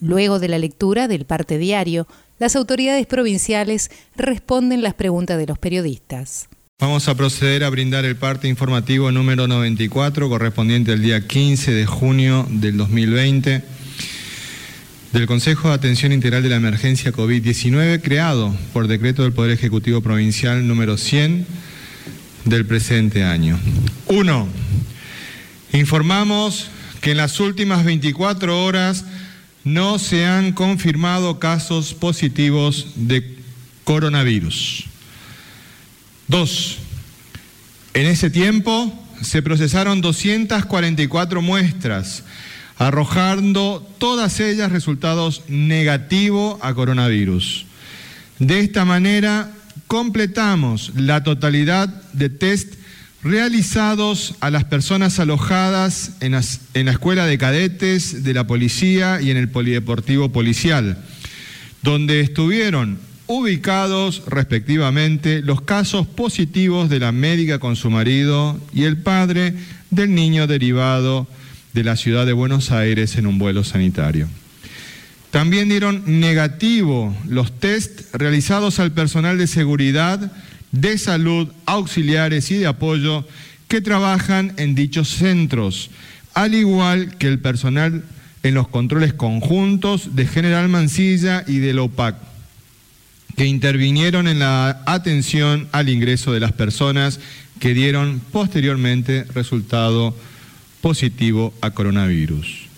Luego de la lectura del parte diario, las autoridades provinciales responden las preguntas de los periodistas. Vamos a proceder a brindar el parte informativo número 94 correspondiente al día 15 de junio del 2020 del Consejo de Atención Integral de la Emergencia COVID-19 creado por decreto del Poder Ejecutivo Provincial número 100 del presente año. 1. Informamos que en las últimas 24 horas no se han confirmado casos positivos de coronavirus. Dos, en ese tiempo se procesaron 244 muestras, arrojando todas ellas resultados negativos a coronavirus. De esta manera, completamos la totalidad de test realizados a las personas alojadas en, la Escuela de Cadetes de la Policía y en el Polideportivo Policial, donde estuvieron ubicados respectivamente los casos positivos de la médica con su marido y el padre del niño derivado de la ciudad de Buenos Aires en un vuelo sanitario. También dieron negativo los test realizados al personal de seguridad de salud, auxiliares y de apoyo que trabajan en dichos centros, al igual que el personal en los controles conjuntos de General Mancilla y del OPAC, que intervinieron en la atención al ingreso de las personas que dieron posteriormente resultado positivo a coronavirus.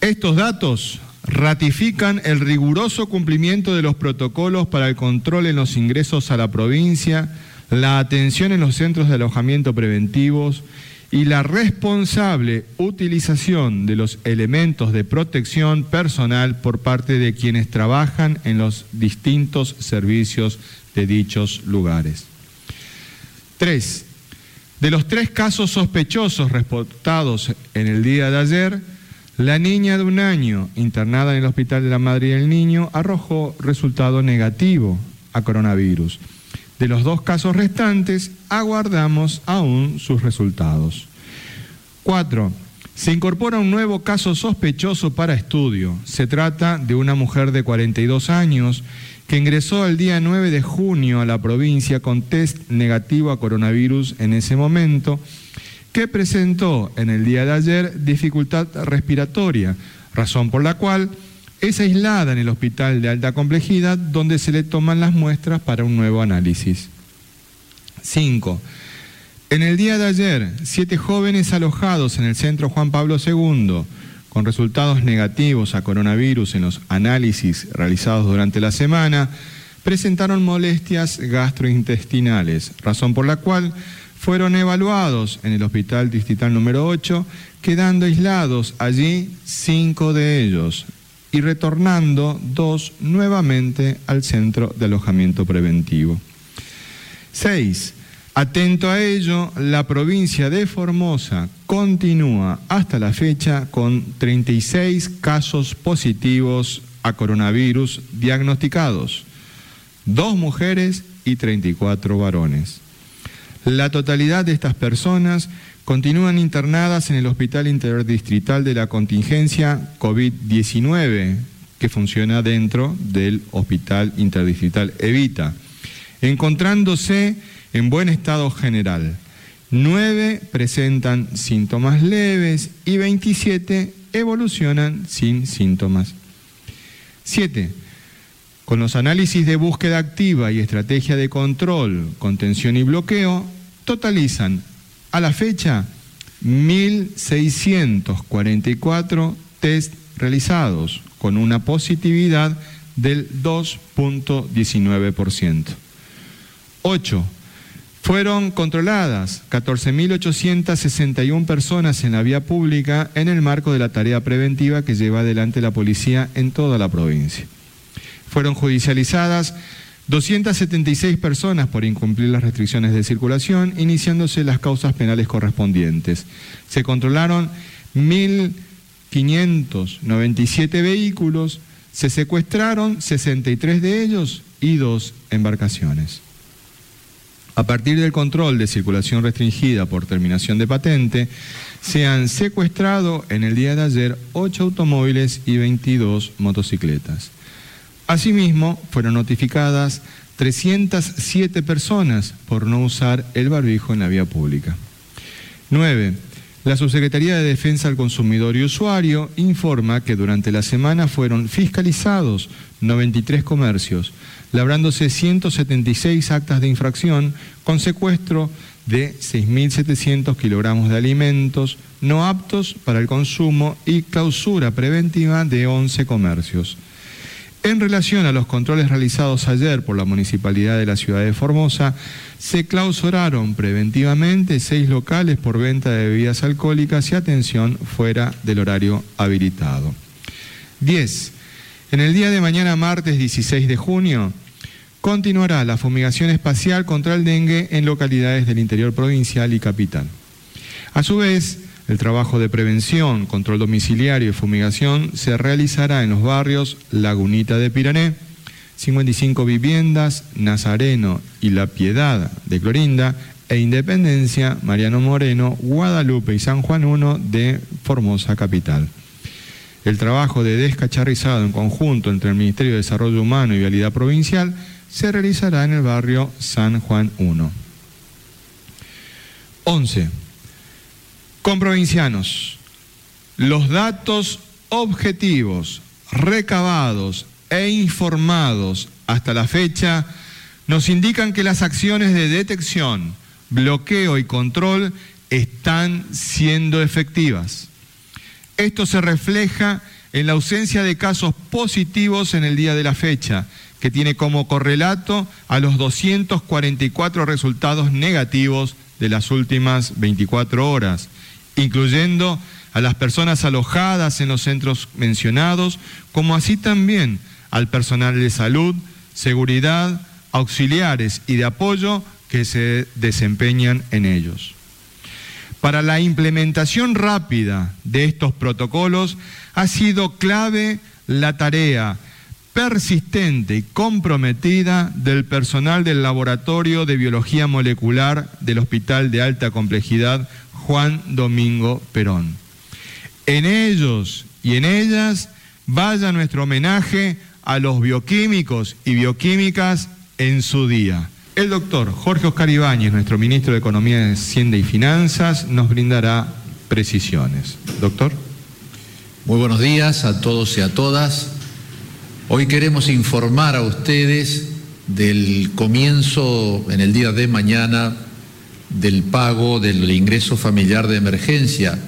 Estos datos ratifican el riguroso cumplimiento de los protocolos para el control en los ingresos a la provincia, la atención en los centros de alojamiento preventivos y la responsable utilización de los elementos de protección personal por parte de quienes trabajan en los distintos servicios de dichos lugares. Tres, de los tres casos sospechosos reportados en el día de ayer, la niña de un año internada en el Hospital de la Madre y el Niño arrojó resultado negativo a coronavirus. De los dos casos restantes, aguardamos aún sus resultados. Cuatro, se incorpora un nuevo caso sospechoso para estudio. Se trata de una mujer de 42 años que ingresó el día 9 de junio a la provincia con test negativo a coronavirus en ese momento que presentó en el día de ayer dificultad respiratoria, razón por la cual es aislada en el hospital de alta complejidad donde se le toman las muestras para un nuevo análisis. 5. En el día de ayer, siete jóvenes alojados en el centro Juan Pablo II con resultados negativos a coronavirus en los análisis realizados durante la semana, presentaron molestias gastrointestinales, razón por la cual fueron evaluados en el Hospital Distrital número 8, quedando aislados allí cinco de ellos y retornando dos nuevamente al centro de alojamiento preventivo. Seis, Atento a ello, la provincia de Formosa continúa hasta la fecha con 36 casos positivos a coronavirus diagnosticados, dos mujeres y 34 varones. La totalidad de estas personas continúan internadas en el Hospital Interdistrital de la Contingencia COVID-19, que funciona dentro del Hospital Interdistrital Evita, encontrándose en buen estado general. Nueve presentan síntomas leves y 27 evolucionan sin síntomas. Siete, con los análisis de búsqueda activa y estrategia de control, contención y bloqueo, totalizan a la fecha 1.644 test realizados, con una positividad del 2.19%. 8. Fueron controladas 14.861 personas en la vía pública en el marco de la tarea preventiva que lleva adelante la policía en toda la provincia. Fueron judicializadas 276 personas por incumplir las restricciones de circulación, iniciándose las causas penales correspondientes. Se controlaron 1.597 vehículos, se secuestraron 63 de ellos y dos embarcaciones. A partir del control de circulación restringida por terminación de patente, se han secuestrado en el día de ayer 8 automóviles y 22 motocicletas. Asimismo, fueron notificadas 307 personas por no usar el barbijo en la vía pública. 9. La Subsecretaría de Defensa al Consumidor y Usuario informa que durante la semana fueron fiscalizados 93 comercios, labrándose 176 actas de infracción con secuestro de 6.700 kilogramos de alimentos no aptos para el consumo y clausura preventiva de 11 comercios. En relación a los controles realizados ayer por la Municipalidad de la Ciudad de Formosa, se clausuraron preventivamente seis locales por venta de bebidas alcohólicas y atención fuera del horario habilitado. 10. En el día de mañana, martes 16 de junio, continuará la fumigación espacial contra el dengue en localidades del interior provincial y capital. A su vez, el trabajo de prevención, control domiciliario y fumigación se realizará en los barrios Lagunita de Pirané, 55 viviendas, Nazareno y La Piedad de Clorinda, e Independencia, Mariano Moreno, Guadalupe y San Juan I de Formosa Capital. El trabajo de descacharrizado en conjunto entre el Ministerio de Desarrollo Humano y Vialidad Provincial se realizará en el barrio San Juan I. 11. Con provincianos, los datos objetivos, recabados e informados hasta la fecha nos indican que las acciones de detección, bloqueo y control están siendo efectivas. Esto se refleja en la ausencia de casos positivos en el día de la fecha, que tiene como correlato a los 244 resultados negativos de las últimas 24 horas incluyendo a las personas alojadas en los centros mencionados, como así también al personal de salud, seguridad, auxiliares y de apoyo que se desempeñan en ellos. Para la implementación rápida de estos protocolos ha sido clave la tarea persistente y comprometida del personal del Laboratorio de Biología Molecular del Hospital de Alta Complejidad Juan Domingo Perón. En ellos y en ellas vaya nuestro homenaje a los bioquímicos y bioquímicas en su día. El doctor Jorge Oscar Ibáñez, nuestro ministro de Economía, Hacienda y Finanzas, nos brindará precisiones. Doctor. Muy buenos días a todos y a todas. Hoy queremos informar a ustedes del comienzo en el día de mañana del pago del ingreso familiar de emergencia,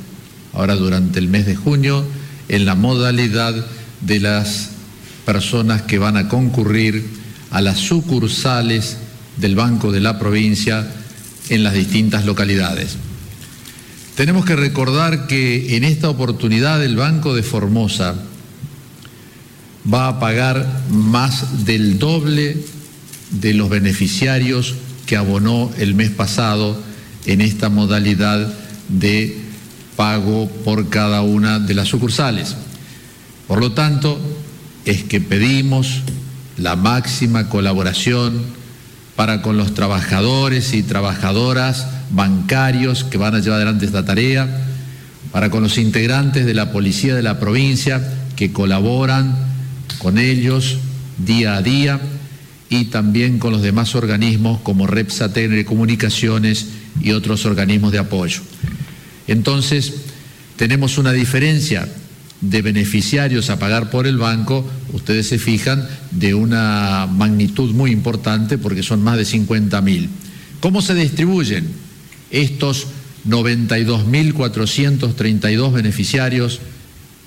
ahora durante el mes de junio, en la modalidad de las personas que van a concurrir a las sucursales del Banco de la provincia en las distintas localidades. Tenemos que recordar que en esta oportunidad el Banco de Formosa va a pagar más del doble de los beneficiarios que abonó el mes pasado en esta modalidad de pago por cada una de las sucursales. Por lo tanto, es que pedimos la máxima colaboración para con los trabajadores y trabajadoras bancarios que van a llevar adelante esta tarea, para con los integrantes de la policía de la provincia que colaboran con ellos día a día y también con los demás organismos como REPSA Telecomunicaciones y otros organismos de apoyo. Entonces, tenemos una diferencia de beneficiarios a pagar por el banco, ustedes se fijan, de una magnitud muy importante porque son más de 50 mil. ¿Cómo se distribuyen estos 92.432 beneficiarios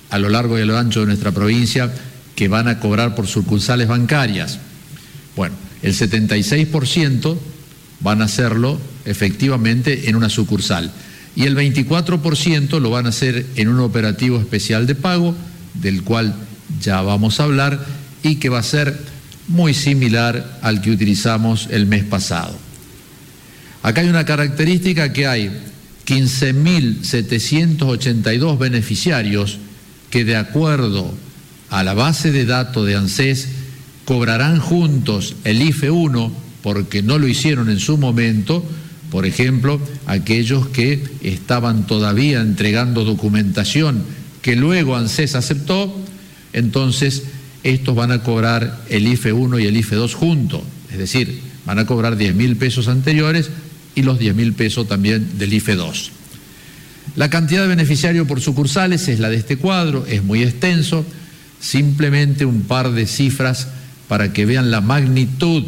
a lo largo y a lo ancho de nuestra provincia que van a cobrar por sucursales bancarias? Bueno, el 76% van a hacerlo efectivamente en una sucursal y el 24% lo van a hacer en un operativo especial de pago, del cual ya vamos a hablar, y que va a ser muy similar al que utilizamos el mes pasado. Acá hay una característica que hay 15.782 beneficiarios que de acuerdo a la base de datos de ANSES cobrarán juntos el IFE 1 porque no lo hicieron en su momento, por ejemplo, aquellos que estaban todavía entregando documentación que luego ANSES aceptó, entonces estos van a cobrar el IFE 1 y el IFE 2 juntos, es decir, van a cobrar 10 mil pesos anteriores y los 10 mil pesos también del IFE 2. La cantidad de beneficiarios por sucursales es la de este cuadro, es muy extenso, simplemente un par de cifras para que vean la magnitud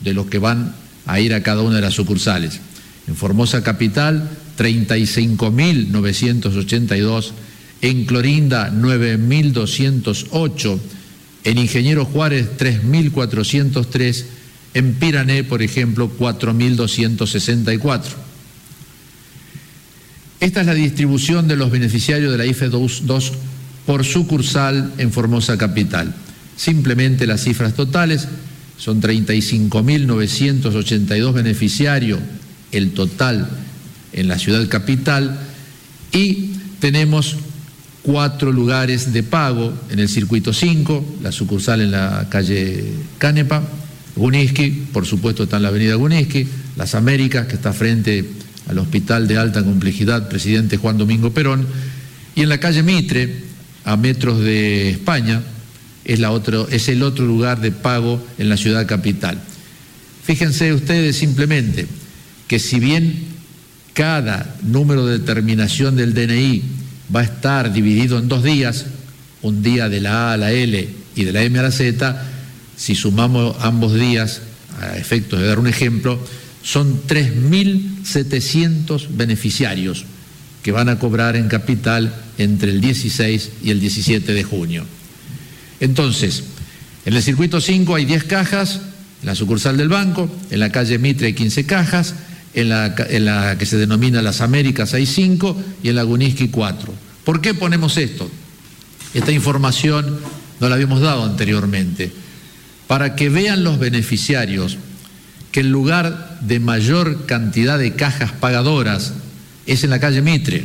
de los que van a ir a cada una de las sucursales. En Formosa Capital, 35.982, en Clorinda, 9.208, en Ingeniero Juárez, 3.403, en Pirané, por ejemplo, 4.264. Esta es la distribución de los beneficiarios de la IFE 2 por sucursal en Formosa Capital. Simplemente las cifras totales son 35.982 beneficiarios, el total en la ciudad capital, y tenemos cuatro lugares de pago en el circuito 5, la sucursal en la calle Canepa, Guniski, por supuesto está en la avenida Guniski, Las Américas, que está frente al Hospital de Alta Complejidad, presidente Juan Domingo Perón, y en la calle Mitre, a metros de España, es, el otro lugar de pago en la ciudad capital. Fíjense ustedes simplemente que si bien cada número de terminación del DNI va a estar dividido en dos días, un día de la A a la L y de la M a la Z, si sumamos ambos días, a efectos de dar un ejemplo, son 3.700 beneficiarios que van a cobrar en capital entre el 16 y el 17 de junio. Entonces, en el circuito 5 hay 10 cajas, en la sucursal del banco, en la calle Mitre hay 15 cajas, en la, que se denomina Las Américas hay 5 y en la Guniski 4. ¿Por qué ponemos esto? Esta información no la habíamos dado anteriormente, para que vean los beneficiarios que el lugar de mayor cantidad de cajas pagadoras es en la calle Mitre.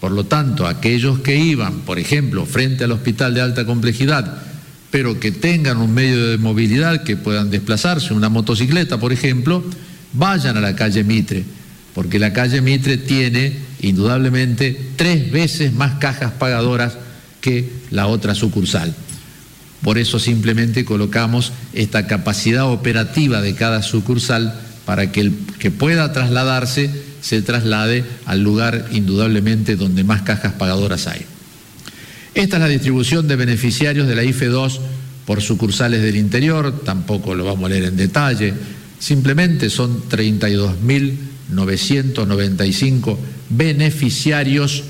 Por lo tanto, aquellos que iban, por ejemplo, frente al hospital de alta complejidad, pero que tengan un medio de movilidad que puedan desplazarse, una motocicleta, por ejemplo, vayan a la calle Mitre, porque la calle Mitre tiene indudablemente tres veces más cajas pagadoras que la otra sucursal. Por eso simplemente colocamos esta capacidad operativa de cada sucursal para que el que pueda trasladarse se traslade al lugar indudablemente donde más cajas pagadoras hay. Esta es la distribución de beneficiarios de la IFE 2 por sucursales del interior, tampoco lo vamos a leer en detalle, simplemente son 32.995 beneficiarios,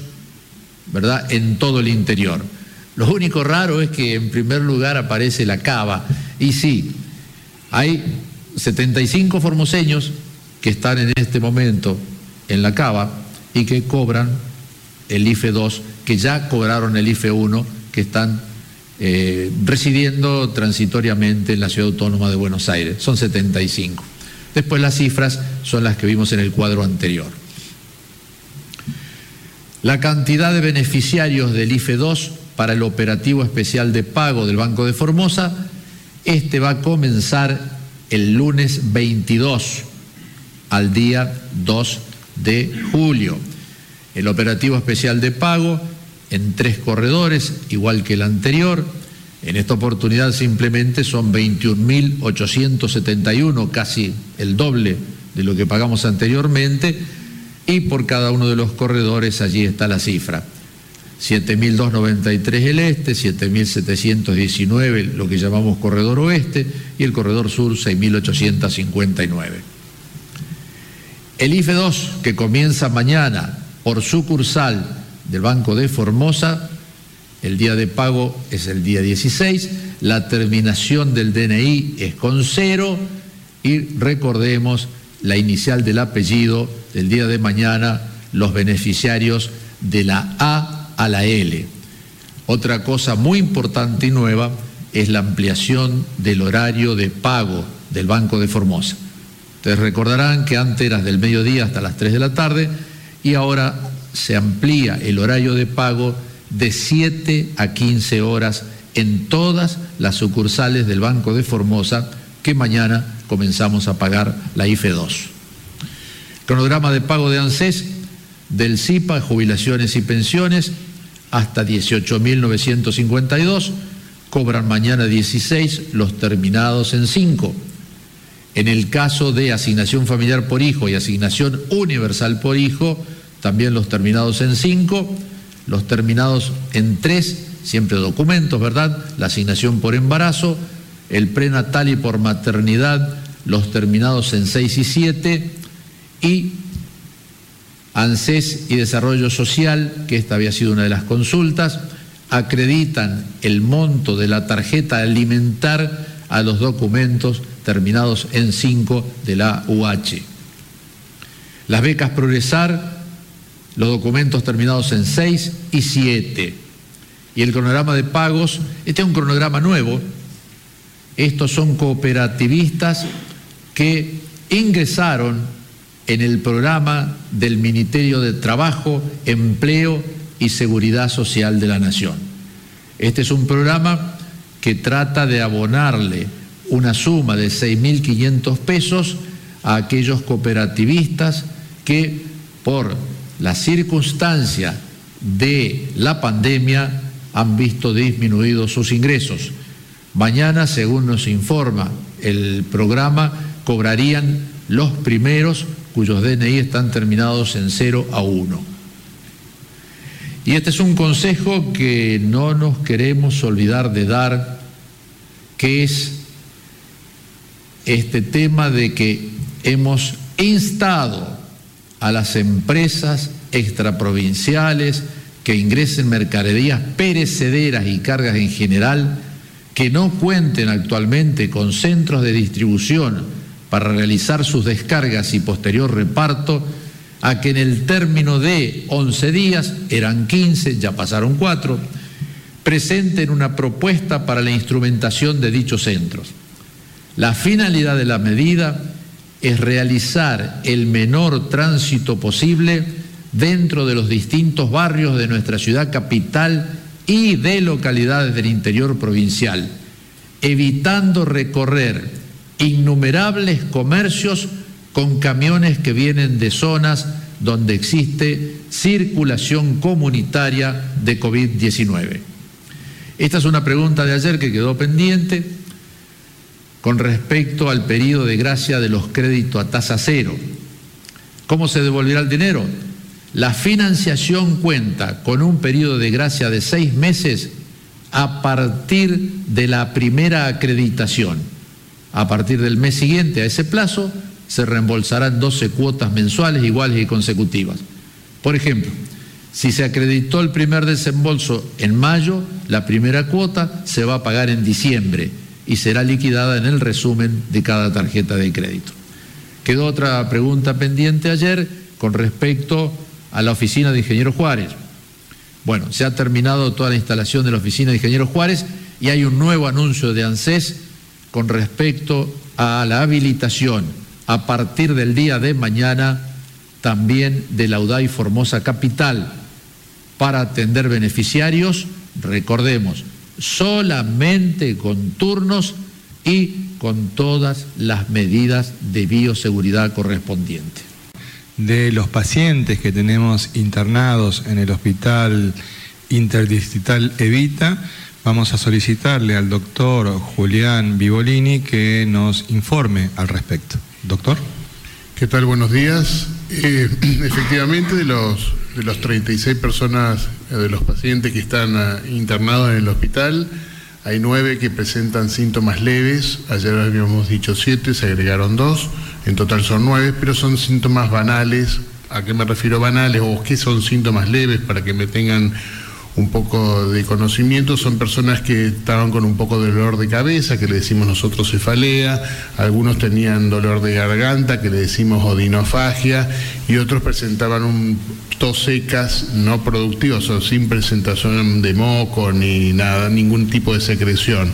¿verdad?, en todo el interior. Lo único raro es que en primer lugar aparece la cava. Y sí, hay 75 formoseños que están en este momento en la cava y que cobran el IFE 2, que ya cobraron el IFE 1, que están eh, residiendo transitoriamente en la ciudad autónoma de Buenos Aires. Son 75. Después las cifras son las que vimos en el cuadro anterior. La cantidad de beneficiarios del IFE 2 para el operativo especial de pago del Banco de Formosa. Este va a comenzar el lunes 22 al día 2 de julio. El operativo especial de pago en tres corredores, igual que el anterior. En esta oportunidad simplemente son 21.871, casi el doble de lo que pagamos anteriormente, y por cada uno de los corredores allí está la cifra. 7.293 el este, 7.719 lo que llamamos corredor oeste y el corredor sur 6.859. El IFE 2, que comienza mañana por sucursal del Banco de Formosa, el día de pago es el día 16, la terminación del DNI es con cero y recordemos la inicial del apellido del día de mañana, los beneficiarios de la A a la L. Otra cosa muy importante y nueva es la ampliación del horario de pago del Banco de Formosa. Ustedes recordarán que antes era del mediodía hasta las 3 de la tarde y ahora se amplía el horario de pago de 7 a 15 horas en todas las sucursales del Banco de Formosa que mañana comenzamos a pagar la IFE 2. Cronograma de pago de ANSES del CIPA, jubilaciones y pensiones, hasta 18.952, cobran mañana 16 los terminados en 5. En el caso de asignación familiar por hijo y asignación universal por hijo, también los terminados en 5, los terminados en 3, siempre documentos, ¿verdad? La asignación por embarazo, el prenatal y por maternidad, los terminados en 6 y 7, y ANSES y Desarrollo Social, que esta había sido una de las consultas, acreditan el monto de la tarjeta alimentar a los documentos terminados en 5 de la UH. Las becas Progresar, los documentos terminados en 6 y 7. Y el cronograma de pagos, este es un cronograma nuevo. Estos son cooperativistas que ingresaron en el programa del Ministerio de Trabajo, Empleo y Seguridad Social de la Nación. Este es un programa que trata de abonarle una suma de 6.500 pesos a aquellos cooperativistas que por la circunstancia de la pandemia han visto disminuidos sus ingresos. Mañana, según nos informa el programa, cobrarían los primeros cuyos DNI están terminados en 0 a 1. Y este es un consejo que no nos queremos olvidar de dar, que es este tema de que hemos instado a las empresas extraprovinciales que ingresen mercaderías perecederas y cargas en general, que no cuenten actualmente con centros de distribución para realizar sus descargas y posterior reparto, a que en el término de 11 días, eran 15, ya pasaron 4, presenten una propuesta para la instrumentación de dichos centros. La finalidad de la medida es realizar el menor tránsito posible dentro de los distintos barrios de nuestra ciudad capital y de localidades del interior provincial, evitando recorrer innumerables comercios con camiones que vienen de zonas donde existe circulación comunitaria de COVID-19. Esta es una pregunta de ayer que quedó pendiente con respecto al periodo de gracia de los créditos a tasa cero. ¿Cómo se devolverá el dinero? La financiación cuenta con un periodo de gracia de seis meses a partir de la primera acreditación. A partir del mes siguiente a ese plazo se reembolsarán 12 cuotas mensuales iguales y consecutivas. Por ejemplo, si se acreditó el primer desembolso en mayo, la primera cuota se va a pagar en diciembre y será liquidada en el resumen de cada tarjeta de crédito. Quedó otra pregunta pendiente ayer con respecto a la oficina de Ingeniero Juárez. Bueno, se ha terminado toda la instalación de la oficina de Ingeniero Juárez y hay un nuevo anuncio de ANSES con respecto a la habilitación a partir del día de mañana también de la UDAI Formosa Capital para atender beneficiarios, recordemos, solamente con turnos y con todas las medidas de bioseguridad correspondientes. De los pacientes que tenemos internados en el Hospital Interdistrital Evita, Vamos a solicitarle al doctor Julián Vivolini que nos informe al respecto. Doctor. ¿Qué tal? Buenos días. Eh, efectivamente, de los, de los 36 personas, eh, de los pacientes que están ah, internados en el hospital, hay nueve que presentan síntomas leves. Ayer habíamos dicho siete, se agregaron dos. En total son nueve, pero son síntomas banales. ¿A qué me refiero banales? ¿O qué son síntomas leves para que me tengan un poco de conocimiento, son personas que estaban con un poco de dolor de cabeza, que le decimos nosotros cefalea, algunos tenían dolor de garganta, que le decimos odinofagia, y otros presentaban un tos secas no productivas, o sin presentación de moco ni nada, ningún tipo de secreción.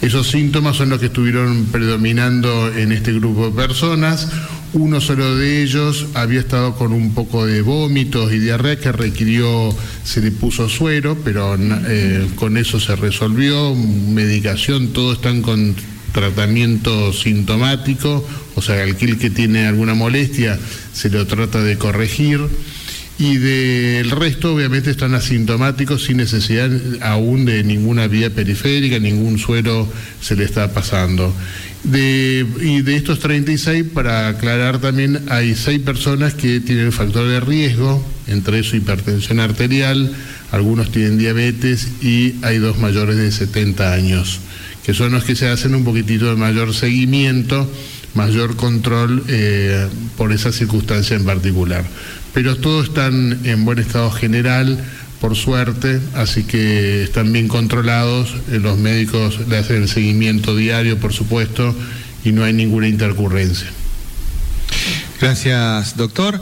Esos síntomas son los que estuvieron predominando en este grupo de personas. Uno solo de ellos había estado con un poco de vómitos y diarrea que requirió, se le puso suero, pero eh, con eso se resolvió, medicación, todos están con tratamiento sintomático, o sea, aquel que tiene alguna molestia se lo trata de corregir y del resto obviamente están asintomáticos sin necesidad aún de ninguna vía periférica, ningún suero se le está pasando. Y de estos 36, para aclarar también, hay 6 personas que tienen factor de riesgo, entre eso hipertensión arterial, algunos tienen diabetes y hay dos mayores de 70 años, que son los que se hacen un poquitito de mayor seguimiento, mayor control eh, por esa circunstancia en particular. Pero todos están en buen estado general, por suerte, así que están bien controlados, eh, los médicos le hacen el seguimiento diario, por supuesto, y no hay ninguna intercurrencia. Gracias, doctor.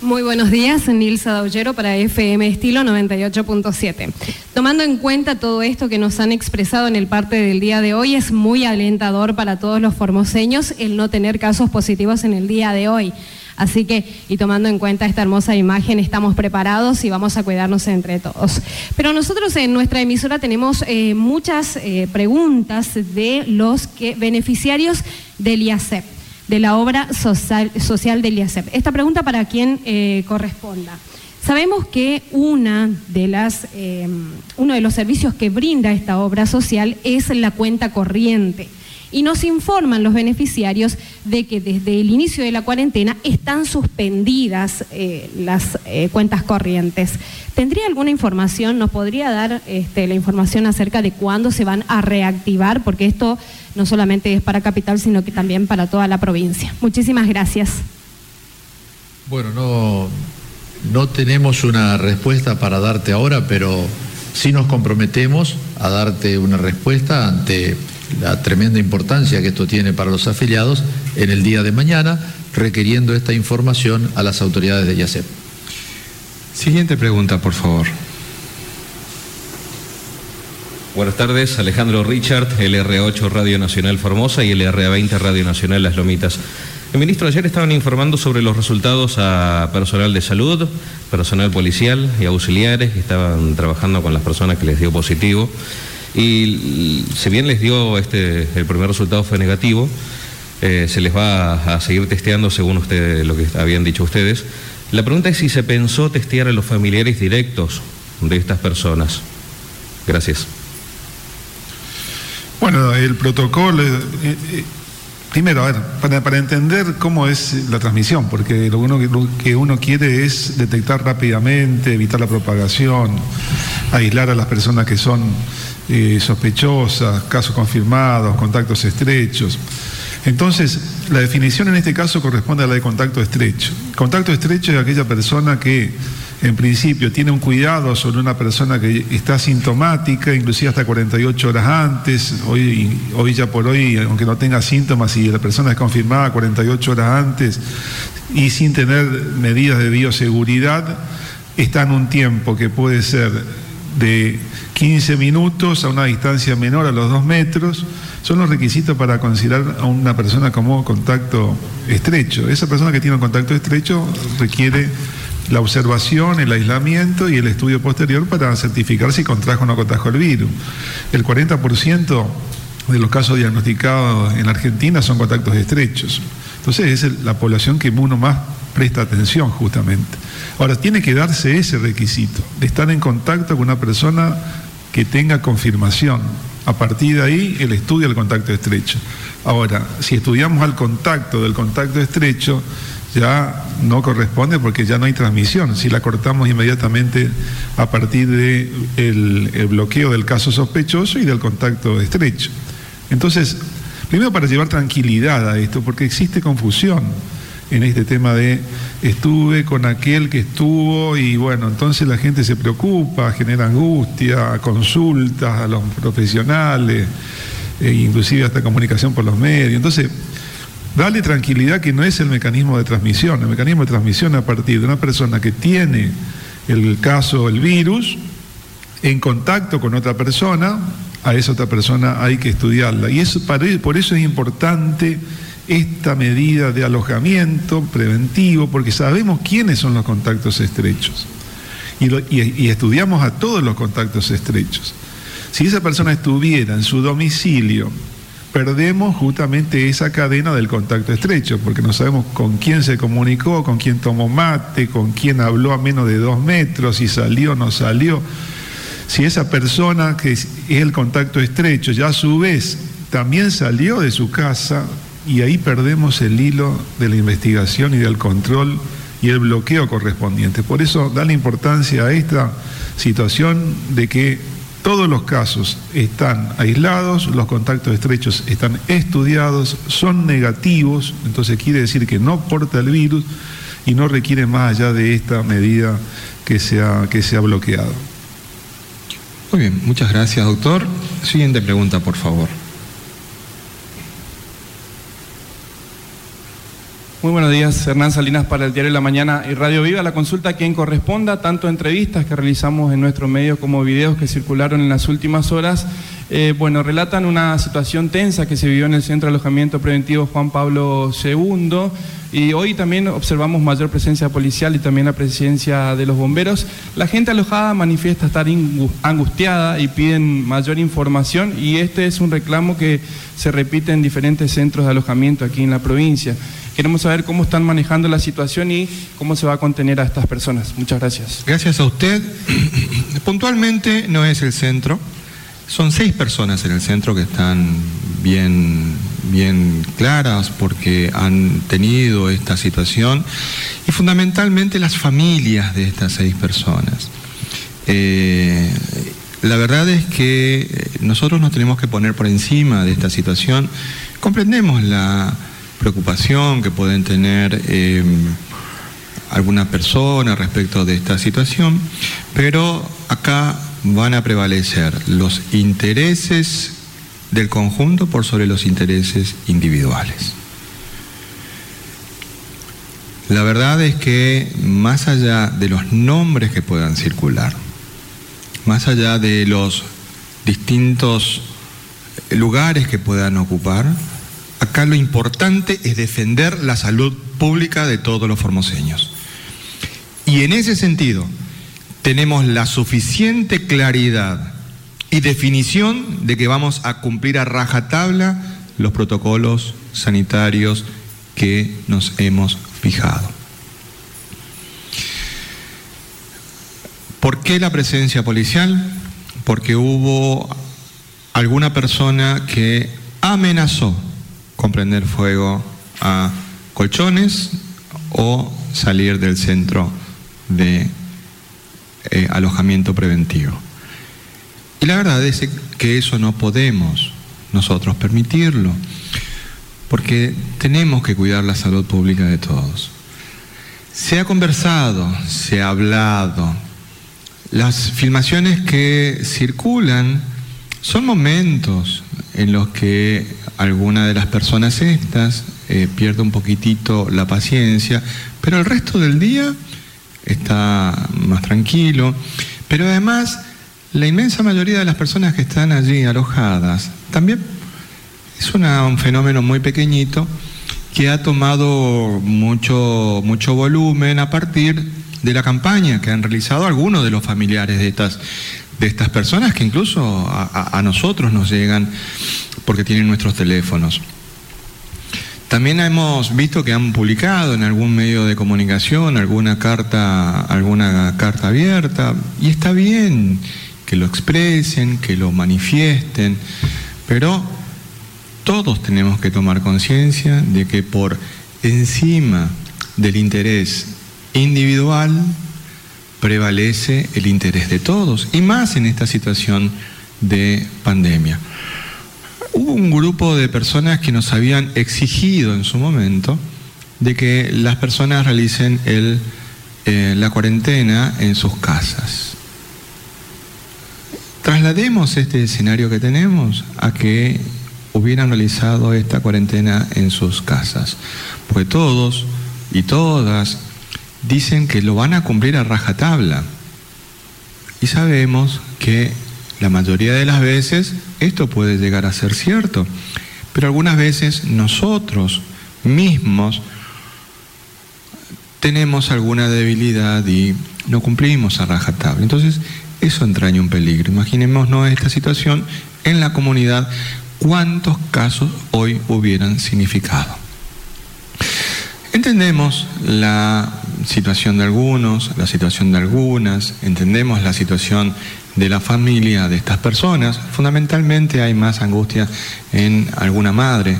Muy buenos días, Nilsa Daullero para FM Estilo 98.7. Tomando en cuenta todo esto que nos han expresado en el parte del día de hoy, es muy alentador para todos los formoseños el no tener casos positivos en el día de hoy. Así que, y tomando en cuenta esta hermosa imagen, estamos preparados y vamos a cuidarnos entre todos. Pero nosotros en nuestra emisora tenemos eh, muchas eh, preguntas de los beneficiarios del IACEP, de la obra social, social del IACEP. Esta pregunta para quien eh, corresponda. Sabemos que una de las, uno de los servicios que brinda esta obra social es la cuenta corriente y nos informan los beneficiarios de que desde el inicio de la cuarentena están suspendidas eh, las eh, cuentas corrientes. ¿Tendría alguna información? ¿Nos podría dar este, la información acerca de cuándo se van a reactivar? Porque esto no solamente es para Capital, sino que también para toda la provincia. Muchísimas gracias. Bueno, no, no tenemos una respuesta para darte ahora, pero sí nos comprometemos a darte una respuesta ante la tremenda importancia que esto tiene para los afiliados en el día de mañana, requiriendo esta información a las autoridades de YACEP. Siguiente pregunta, por favor. Buenas tardes, Alejandro Richard, LRA8 Radio Nacional Formosa y LRA20 Radio Nacional Las Lomitas. El ministro ayer estaban informando sobre los resultados a personal de salud, personal policial y auxiliares que estaban trabajando con las personas que les dio positivo. Y si bien les dio este, el primer resultado fue negativo, eh, se les va a, seguir testeando según usted, lo que habían dicho ustedes. La pregunta es si se pensó testear a los familiares directos de estas personas. Gracias. Bueno, el protocolo, eh, eh, primero, a ver, para, para, entender cómo es la transmisión, porque lo, uno, lo que uno quiere es detectar rápidamente, evitar la propagación, aislar a las personas que son eh, sospechosas, casos confirmados, contactos estrechos. Entonces, la definición en este caso corresponde a la de contacto estrecho. Contacto estrecho es aquella persona que, en principio, tiene un cuidado sobre una persona que está sintomática, inclusive hasta 48 horas antes, hoy, hoy ya por hoy, aunque no tenga síntomas y la persona es confirmada 48 horas antes y sin tener medidas de bioseguridad, está en un tiempo que puede ser de 15 minutos a una distancia menor a los 2 metros, son los requisitos para considerar a una persona como contacto estrecho. Esa persona que tiene un contacto estrecho requiere la observación, el aislamiento y el estudio posterior para certificar si contrajo o no contrajo el virus. El 40% de los casos diagnosticados en Argentina son contactos estrechos. Entonces es la población que uno más presta atención justamente. Ahora, tiene que darse ese requisito, de estar en contacto con una persona que tenga confirmación. A partir de ahí, el estudio del contacto estrecho. Ahora, si estudiamos al contacto del contacto estrecho, ya no corresponde porque ya no hay transmisión. Si la cortamos inmediatamente a partir del de el bloqueo del caso sospechoso y del contacto estrecho. Entonces, primero para llevar tranquilidad a esto, porque existe confusión en este tema de estuve con aquel que estuvo y bueno, entonces la gente se preocupa, genera angustia, consultas a los profesionales, e inclusive hasta comunicación por los medios. Entonces, dale tranquilidad que no es el mecanismo de transmisión, el mecanismo de transmisión a partir de una persona que tiene el caso, el virus, en contacto con otra persona, a esa otra persona hay que estudiarla. Y eso, por eso es importante esta medida de alojamiento preventivo, porque sabemos quiénes son los contactos estrechos. Y, estudiamos a todos los contactos estrechos. Si esa persona estuviera en su domicilio, perdemos justamente esa cadena del contacto estrecho, porque no sabemos con quién se comunicó, con quién tomó mate, con quién habló a menos de dos metros, si salió o no salió. Si esa persona que es el contacto estrecho ya a su vez también salió de su casa, y ahí perdemos el hilo de la investigación y del control y el bloqueo correspondiente. Por eso da la importancia a esta situación de que todos los casos están aislados, los contactos estrechos están estudiados, son negativos, entonces quiere decir que no porta el virus y no requiere más allá de esta medida que se ha, que se bloqueado. Muy bien, muchas gracias doctor. Siguiente pregunta, por favor. Muy buenos días, Hernán Salinas para el Diario de la Mañana y Radio Viva. La consulta a quien corresponda, tanto entrevistas que realizamos en nuestro medio como videos que circularon en las últimas horas, eh, bueno, relatan una situación tensa que se vivió en el Centro de Alojamiento Preventivo Juan Pablo II y hoy también observamos mayor presencia policial y también la presencia de los bomberos. La gente alojada manifiesta estar angustiada y piden mayor información y este es un reclamo que se repite en diferentes centros de alojamiento aquí en la provincia. Queremos saber cómo están manejando la situación y cómo se va a contener a estas personas. Muchas gracias. Gracias a usted. Puntualmente no es el centro. Son seis personas en el centro que están bien, bien claras porque han tenido esta situación y fundamentalmente las familias de estas seis personas. Eh, la verdad es que nosotros nos tenemos que poner por encima de esta situación. Comprendemos la, preocupación que pueden tener eh, algunas personas respecto de esta situación, pero acá van a prevalecer los intereses del conjunto por sobre los intereses individuales. La verdad es que más allá de los nombres que puedan circular, más allá de los distintos lugares que puedan ocupar, Acá lo importante es defender la salud pública de todos los formoseños. Y en ese sentido, tenemos la suficiente claridad y definición de que vamos a cumplir a rajatabla los protocolos sanitarios que nos hemos fijado. ¿Por qué la presencia policial? Porque hubo alguna persona que amenazó con prender fuego a colchones o salir del centro de eh, alojamiento preventivo. Y la verdad es que eso no podemos nosotros permitirlo, porque tenemos que cuidar la salud pública de todos. Se ha conversado, se ha hablado, las filmaciones que circulan son momentos en los que alguna de las personas estas eh, pierde un poquitito la paciencia, pero el resto del día está más tranquilo. Pero además, la inmensa mayoría de las personas que están allí alojadas también es un fenómeno muy pequeñito que ha tomado mucho, mucho volumen a partir de la campaña que han realizado algunos de los familiares de estas, de estas personas que incluso a nosotros nos llegan porque tienen nuestros teléfonos. También hemos visto que han publicado en algún medio de comunicación alguna carta, alguna carta abierta, y está bien que lo expresen, que lo manifiesten, pero todos tenemos que tomar conciencia de que por encima del interés individual prevalece el interés de todos, y más en esta situación de pandemia. Hubo un grupo de personas que nos habían exigido en su momento de que las personas realicen eh, la cuarentena en sus casas. Traslademos este escenario que tenemos a que hubieran realizado esta cuarentena en sus casas, pues todos y todas dicen que lo van a cumplir a rajatabla. Y sabemos que la mayoría de las veces esto puede llegar a ser cierto, pero algunas veces nosotros mismos tenemos alguna debilidad y no cumplimos a rajatabla. Entonces, eso entraña un peligro. Imaginémonos esta situación en la comunidad, cuántos casos hoy hubieran significado. Entendemos la situación de algunos, la situación de algunas, entendemos la situación de la familia de estas personas. Fundamentalmente hay más angustia en alguna madre.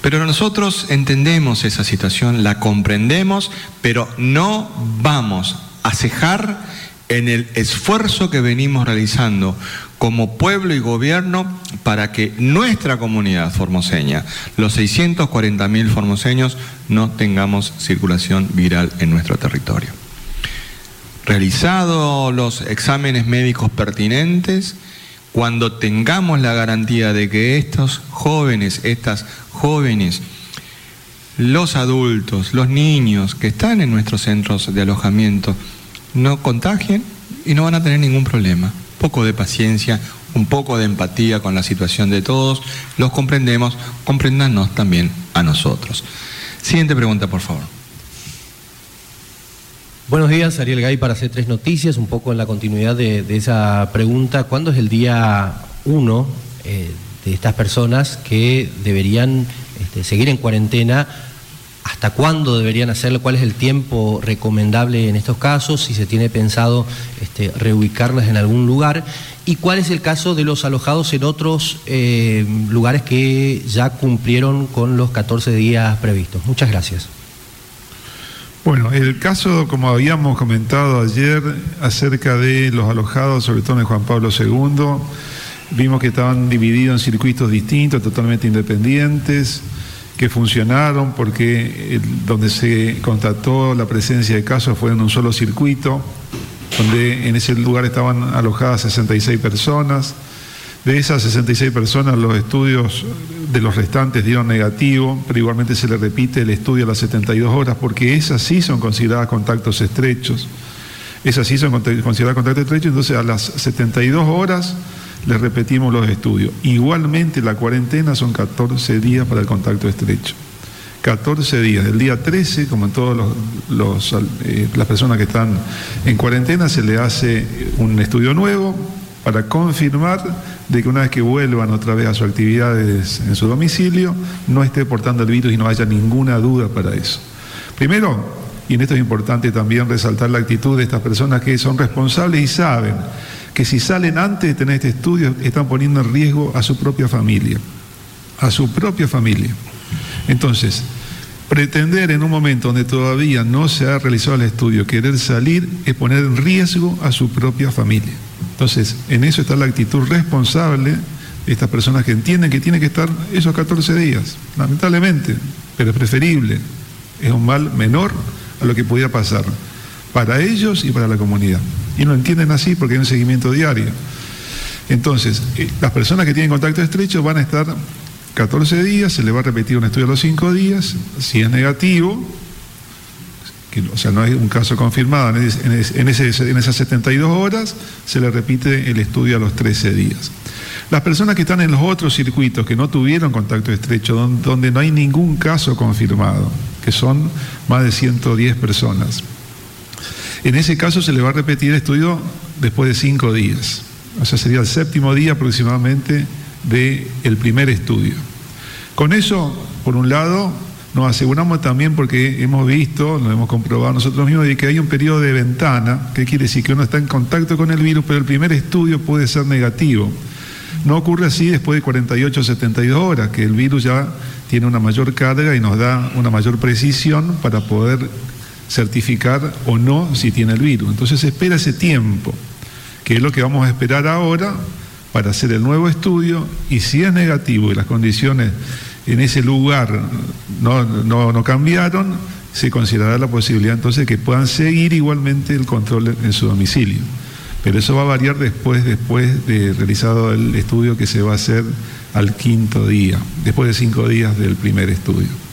Pero nosotros entendemos esa situación, la comprendemos, pero no vamos a cejar en el esfuerzo que venimos realizando como pueblo y gobierno para que nuestra comunidad formoseña, los 640.000 formoseños, no tengamos circulación viral en nuestro territorio. Realizados los exámenes médicos pertinentes, cuando tengamos la garantía de que estos jóvenes, estas jóvenes, los adultos, los niños que están en nuestros centros de alojamiento, no contagien y no van a tener ningún problema. Poco de paciencia, un poco de empatía con la situación de todos, los comprendemos, compréndanos también a nosotros. Siguiente pregunta, por favor. Buenos días, Ariel Gay para hacer tres noticias, un poco en la continuidad de, esa pregunta. ¿Cuándo es el día uno eh, de estas personas que deberían este, seguir en cuarentena? ¿Hasta cuándo deberían hacerlo? ¿Cuál es el tiempo recomendable en estos casos? Si se tiene pensado este, reubicarlas en algún lugar. ¿Y cuál es el caso de los alojados en otros eh, lugares que ya cumplieron con los 14 días previstos? Muchas gracias. Bueno, el caso, como habíamos comentado ayer, acerca de los alojados, sobre todo en Juan Pablo II, vimos que estaban divididos en circuitos distintos, totalmente independientes, que funcionaron porque donde se constató la presencia de casos fue en un solo circuito, donde en ese lugar estaban alojadas 66 personas. De esas 66 personas, los estudios de los restantes dieron negativo, pero igualmente se le repite el estudio a las 72 horas, porque esas sí son consideradas contactos estrechos. Esas sí son consideradas contactos estrechos, entonces a las 72 horas le repetimos los estudios. Igualmente la cuarentena son 14 días para el contacto estrecho. 14 días. El día 13, como en todas los, eh, las personas que están en cuarentena, se le hace un estudio nuevo para confirmar de que una vez que vuelvan otra vez a sus actividades en su domicilio, no esté portando el virus y no haya ninguna duda para eso. Primero, y en esto es importante también resaltar la actitud de estas personas que son responsables y saben que si salen antes de tener este estudio están poniendo en riesgo a su propia familia, a su propia familia. Entonces, pretender en un momento donde todavía no se ha realizado el estudio querer salir es poner en riesgo a su propia familia. Entonces, en eso está la actitud responsable de estas personas que entienden que tienen que estar esos 14 días, lamentablemente, pero es preferible, es un mal menor a lo que podía pasar para ellos y para la comunidad. Y lo entienden así porque hay un seguimiento diario. Entonces, eh, las personas que tienen contacto estrecho van a estar 14 días, se le va a repetir un estudio a los 5 días, si es negativo, o sea, no hay un caso confirmado, en, esas 72 horas se le repite el estudio a los 13 días. Las personas que están en los otros circuitos que no tuvieron contacto estrecho, donde, no hay ningún caso confirmado, que son más de 110 personas, en ese caso se le va a repetir el estudio después de 5 días. O sea, sería el séptimo día aproximadamente del primer estudio. Con eso, por un lado, nos aseguramos también porque hemos visto, lo hemos comprobado nosotros mismos, de que hay un periodo de ventana, que quiere decir que uno está en contacto con el virus, pero el primer estudio puede ser negativo. No ocurre así después de 48 o 72 horas, que el virus ya tiene una mayor carga y nos da una mayor precisión para poder certificar o no si tiene el virus. Entonces espera ese tiempo, que es lo que vamos a esperar ahora para hacer el nuevo estudio y si es negativo y las condiciones en ese lugar no, no, no cambiaron, se considerará la posibilidad entonces que puedan seguir igualmente el control en su domicilio. Pero eso va a variar después, después de realizado el estudio que se va a hacer al quinto día, después de cinco días del primer estudio.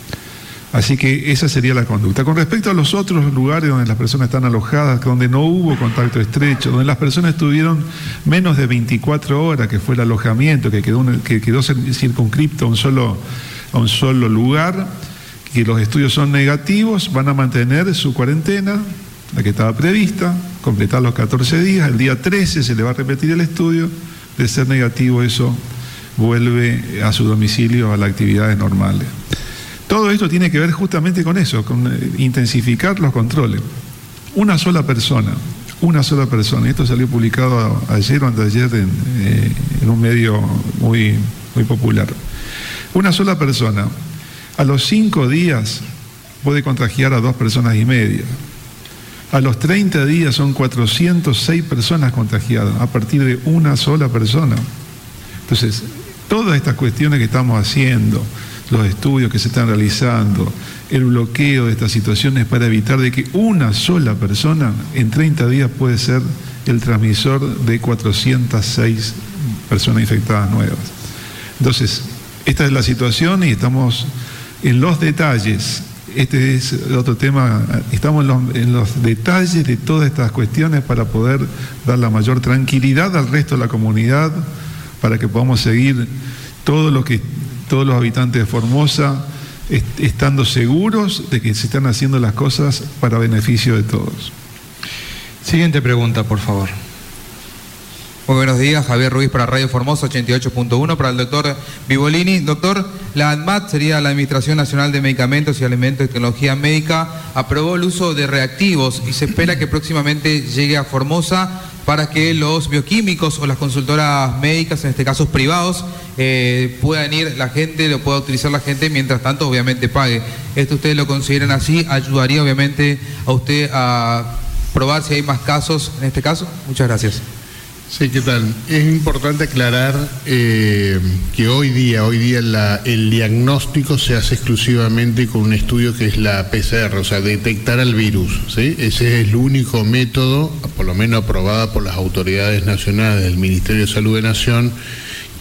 Así que esa sería la conducta. Con respecto a los otros lugares donde las personas están alojadas, donde no hubo contacto estrecho, donde las personas estuvieron menos de 24 horas, que fue el alojamiento, que quedó, que quedó circunscripto a un, solo, a un solo lugar, que los estudios son negativos, van a mantener su cuarentena, la que estaba prevista, completar los 14 días, el día 13 se le va a repetir el estudio, de ser negativo eso vuelve a su domicilio a las actividades normales. Todo esto tiene que ver justamente con eso, con eh, intensificar los controles. Una sola persona, una sola persona, esto salió publicado ayer o antes de ayer en, eh, en un medio muy, muy popular. Una sola persona, a los cinco días puede contagiar a dos personas y media. A los 30 días son 406 personas contagiadas a partir de una sola persona. Entonces, todas estas cuestiones que estamos haciendo, los estudios que se están realizando, el bloqueo de estas situaciones para evitar de que una sola persona en 30 días puede ser el transmisor de 406 personas infectadas nuevas. Entonces, esta es la situación y estamos en los detalles. Este es otro tema, estamos en los, en los detalles de todas estas cuestiones para poder dar la mayor tranquilidad al resto de la comunidad, para que podamos seguir todo lo que todos los habitantes de Formosa estando seguros de que se están haciendo las cosas para beneficio de todos. Siguiente pregunta, por favor. Muy buenos días, Javier Ruiz para Radio Formosa 88.1 para el doctor Vivolini. Doctor, la ANMAT sería la Administración Nacional de Medicamentos y Alimentos y Tecnología Médica, aprobó el uso de reactivos y se espera que próximamente llegue a Formosa para que los bioquímicos o las consultoras médicas, en este caso privados, eh, puedan ir la gente, lo pueda utilizar la gente, mientras tanto obviamente pague. ¿Esto ustedes lo consideran así? ¿Ayudaría obviamente a usted a probar si hay más casos en este caso? Muchas gracias. Sí, ¿qué tal? Es importante aclarar eh, que hoy día, hoy día el diagnóstico se hace exclusivamente con un estudio que es la PCR, o sea, detectar al virus. ¿sí? Ese es el único método, por lo menos aprobado por las autoridades nacionales del Ministerio de Salud de Nación,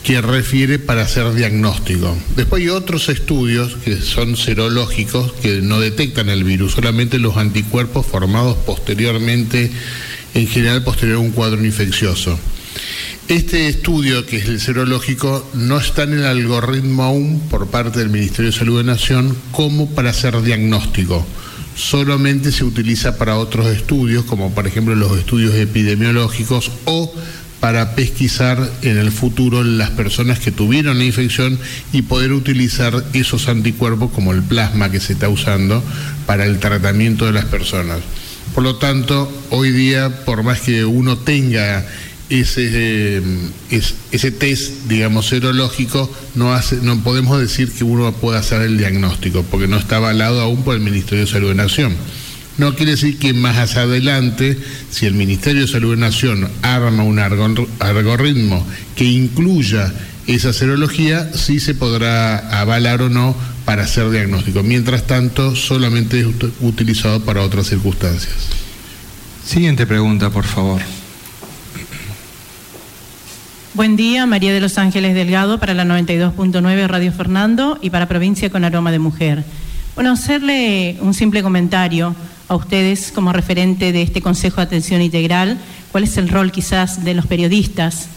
que refiere para hacer diagnóstico. Después hay otros estudios que son serológicos que no detectan el virus, solamente los anticuerpos formados posteriormente en general posterior a un cuadro infeccioso. Este estudio, que es el serológico, no está en el algoritmo aún por parte del Ministerio de Salud de Nación como para hacer diagnóstico. Solamente se utiliza para otros estudios, como por ejemplo los estudios epidemiológicos o para pesquisar en el futuro las personas que tuvieron la infección y poder utilizar esos anticuerpos como el plasma que se está usando para el tratamiento de las personas. Por lo tanto, hoy día, por más que uno tenga ese, eh, ese test, digamos, serológico, no, no podemos decir que uno pueda hacer el diagnóstico, porque no está avalado aún por el Ministerio de Salud de Nación. No quiere decir que más adelante, si el Ministerio de Salud de Nación arma un algoritmo que incluya esa serología, sí se podrá avalar o no para hacer diagnóstico. Mientras tanto, solamente es utilizado para otras circunstancias. Siguiente pregunta, por favor. Buen día, María de los Ángeles Delgado para la 92.9 Radio Fernando y para Provincia con Aroma de Mujer. Bueno, hacerle un simple comentario a ustedes como referente de este Consejo de Atención Integral, cuál es el rol quizás de los periodistas.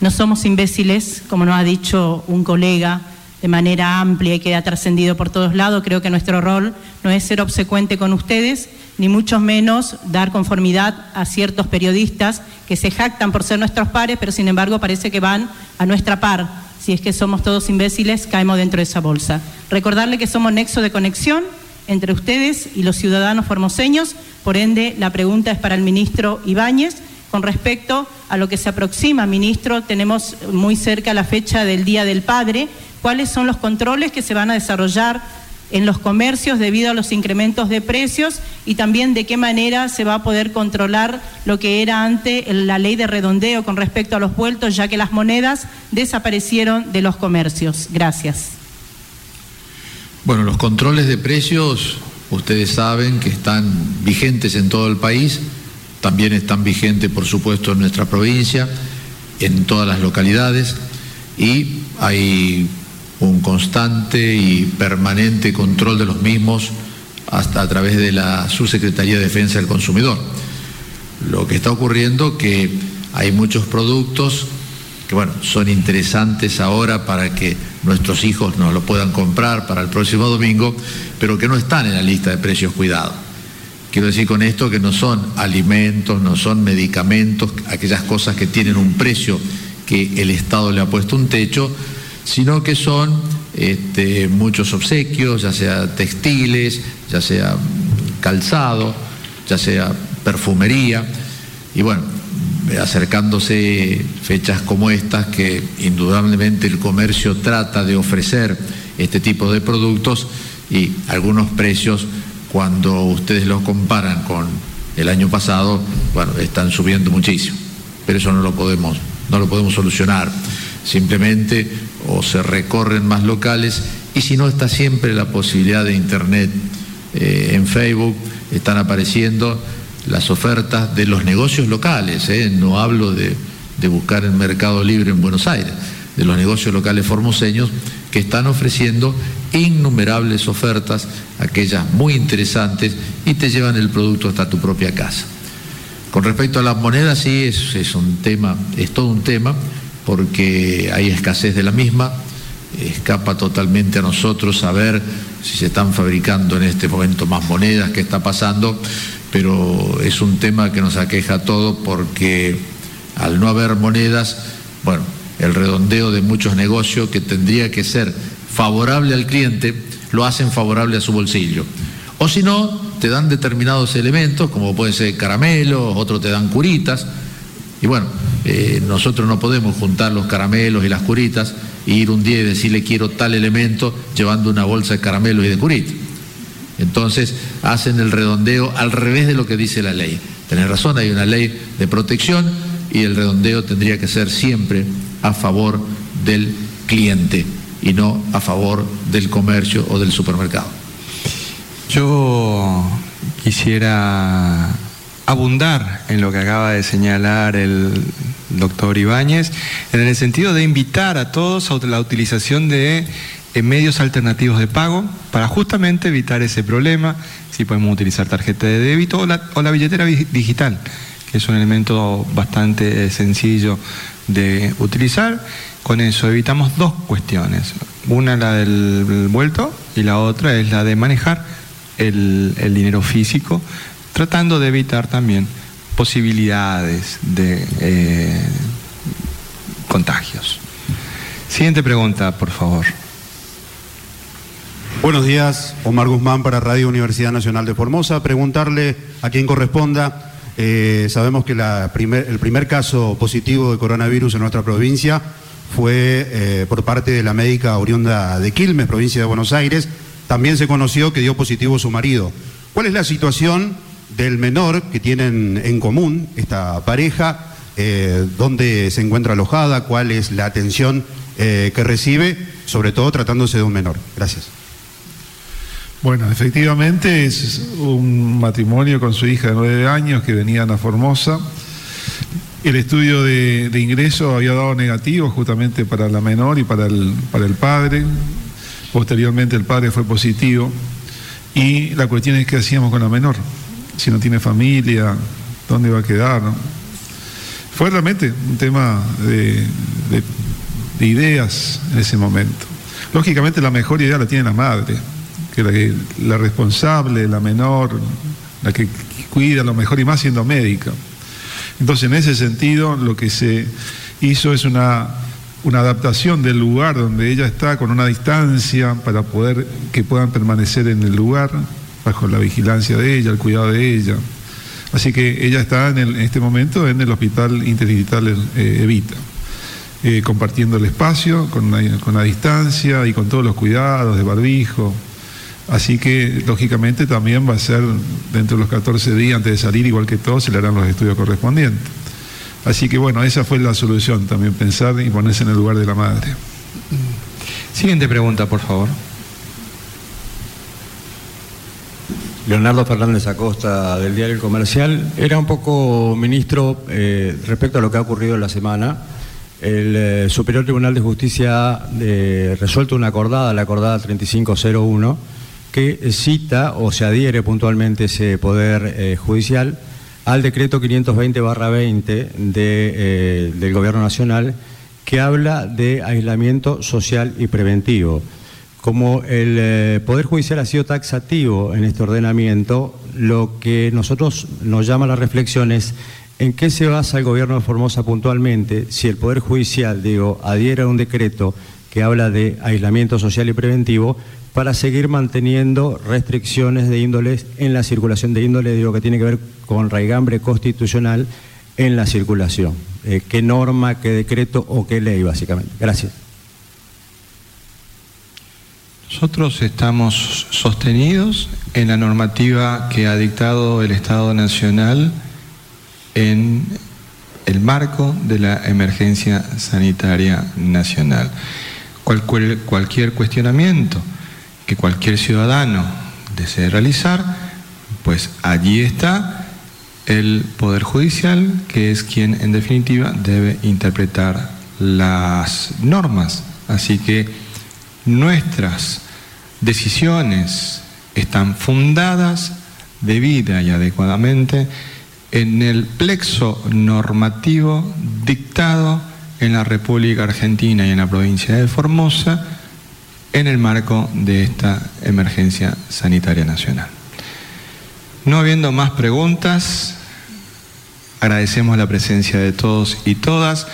No somos imbéciles, como nos ha dicho un colega, de manera amplia y que ha trascendido por todos lados. Creo que nuestro rol no es ser obsecuente con ustedes, ni mucho menos dar conformidad a ciertos periodistas que se jactan por ser nuestros pares, pero sin embargo parece que van a nuestra par. Si es que somos todos imbéciles, caemos dentro de esa bolsa. Recordarle que somos nexo de conexión entre ustedes y los ciudadanos formoseños, por ende la pregunta es para el ministro Ibáñez. Con respecto a lo que se aproxima, ministro, tenemos muy cerca la fecha del Día del Padre cuáles son los controles que se van a desarrollar en los comercios debido a los incrementos de precios y también de qué manera se va a poder controlar lo que era antes la ley de redondeo con respecto a los vueltos, ya que las monedas desaparecieron de los comercios. Gracias. Bueno, los controles de precios, ustedes saben que están vigentes en todo el país, también están vigentes, por supuesto, en nuestra provincia, en todas las localidades, y hay un constante y permanente control de los mismos hasta a través de la Subsecretaría de Defensa del Consumidor. Lo que está ocurriendo que hay muchos productos que bueno, son interesantes ahora para que nuestros hijos nos lo puedan comprar para el próximo domingo, pero que no están en la lista de precios cuidados. Quiero decir con esto que no son alimentos, no son medicamentos, aquellas cosas que tienen un precio que el Estado le ha puesto un techo, sino que son este, muchos obsequios, ya sea textiles, ya sea calzado, ya sea perfumería, y bueno, acercándose fechas como estas que indudablemente el comercio trata de ofrecer este tipo de productos y algunos precios cuando ustedes los comparan con el año pasado, bueno, están subiendo muchísimo. Pero eso no lo podemos, no lo podemos solucionar. Simplemente o se recorren más locales y si no está siempre la posibilidad de internet eh, en Facebook, están apareciendo las ofertas de los negocios locales, ¿eh? no hablo de, de buscar el mercado libre en Buenos Aires, de los negocios locales formoseños que están ofreciendo innumerables ofertas, aquellas muy interesantes, y te llevan el producto hasta tu propia casa. Con respecto a las monedas, sí, es, es un tema, es todo un tema, porque hay escasez de la misma, escapa totalmente a nosotros saber si se están fabricando en este momento más monedas, qué está pasando, pero es un tema que nos aqueja a todos porque al no haber monedas, bueno, el redondeo de muchos negocios que tendría que ser favorable al cliente, lo hacen favorable a su bolsillo. O si no, te dan determinados elementos, como puede ser caramelos, otros te dan curitas, y bueno, eh, nosotros no podemos juntar los caramelos y las curitas e ir un día y decirle quiero tal elemento llevando una bolsa de caramelos y de curitas. Entonces hacen el redondeo al revés de lo que dice la ley. Tenés razón, hay una ley de protección y el redondeo tendría que ser siempre a favor del cliente y no a favor del comercio o del supermercado. Yo quisiera abundar en lo que acaba de señalar el doctor Ibáñez, en el sentido de invitar a todos a la utilización de eh, medios alternativos de pago para justamente evitar ese problema, si podemos utilizar tarjeta de débito o la, o la billetera digital, que es un elemento bastante sencillo de utilizar. Con eso evitamos dos cuestiones. Una la del vuelto y la otra es la de manejar el, el dinero físico, tratando de evitar también posibilidades de eh, contagios. Siguiente pregunta, por favor. Buenos días, Omar Guzmán para Radio Universidad Nacional de Formosa. Preguntarle a quien corresponda. Eh, sabemos que el primer caso positivo de coronavirus en nuestra provincia fue eh, por parte de la médica oriunda de Quilmes, provincia de Buenos Aires. También se conoció que dio positivo su marido. ¿Cuál es la situación del menor que tienen en común esta pareja? Eh, ¿Dónde se encuentra alojada? ¿Cuál es la atención que recibe? Sobre todo tratándose de un menor. Gracias. Bueno, efectivamente es un matrimonio con su hija de nueve años que venían a Formosa. El estudio de, ingreso había dado negativo justamente para la menor y para el, para el padre. Posteriormente el padre fue positivo. Y la cuestión es qué hacíamos con la menor. Si no tiene familia, ¿dónde va a quedar? Fue realmente un tema de, de ideas en ese momento. Lógicamente la mejor idea la tiene la madre que la, responsable, la menor, la que cuida lo mejor y más siendo médica. Entonces, en ese sentido, lo que se hizo es una, una adaptación del lugar donde ella está con una distancia para poder que puedan permanecer en el lugar bajo la vigilancia de ella, el cuidado de ella. Así que ella está en, este momento en el Hospital Interdigital eh, Evita, eh, compartiendo el espacio con con una distancia y con todos los cuidados de barbijo, Así que, lógicamente, también va a ser dentro de los 14 días antes de salir, igual que todos, se le harán los estudios correspondientes. Así que, bueno, esa fue la solución, también pensar y ponerse en el lugar de la madre. Siguiente pregunta, por favor. Leonardo Fernández Acosta del Diario Comercial. Era un poco, ministro, eh, respecto a lo que ha ocurrido en la semana. El eh, Superior Tribunal de Justicia ha eh, resuelto una acordada, la acordada 3501, que cita o se adhiere puntualmente ese poder judicial al decreto 520-20 de, del Gobierno Nacional que habla de aislamiento social y preventivo. Como el eh, Poder Judicial ha sido taxativo en este ordenamiento, lo que nosotros nos llama la reflexión es en qué se basa el gobierno de Formosa puntualmente si el Poder Judicial, digo, adhiere a un decreto que habla de aislamiento social y preventivo para seguir manteniendo restricciones de índoles en la circulación de índole, digo, que tiene que ver con raigambre constitucional en la circulación. Eh, ¿Qué norma, qué decreto o qué ley, básicamente? Gracias. Nosotros estamos sostenidos en la normativa que ha dictado el Estado Nacional en el marco de la emergencia sanitaria nacional. Cualquier, cuestionamiento que cualquier ciudadano desee realizar, pues allí está el Poder Judicial, que es quien en definitiva debe interpretar las normas. Así que nuestras decisiones están fundadas debida y adecuadamente en el plexo normativo dictado en la República Argentina y en la provincia de Formosa en el marco de esta emergencia sanitaria nacional. No habiendo más preguntas, agradecemos la presencia de todos y todas.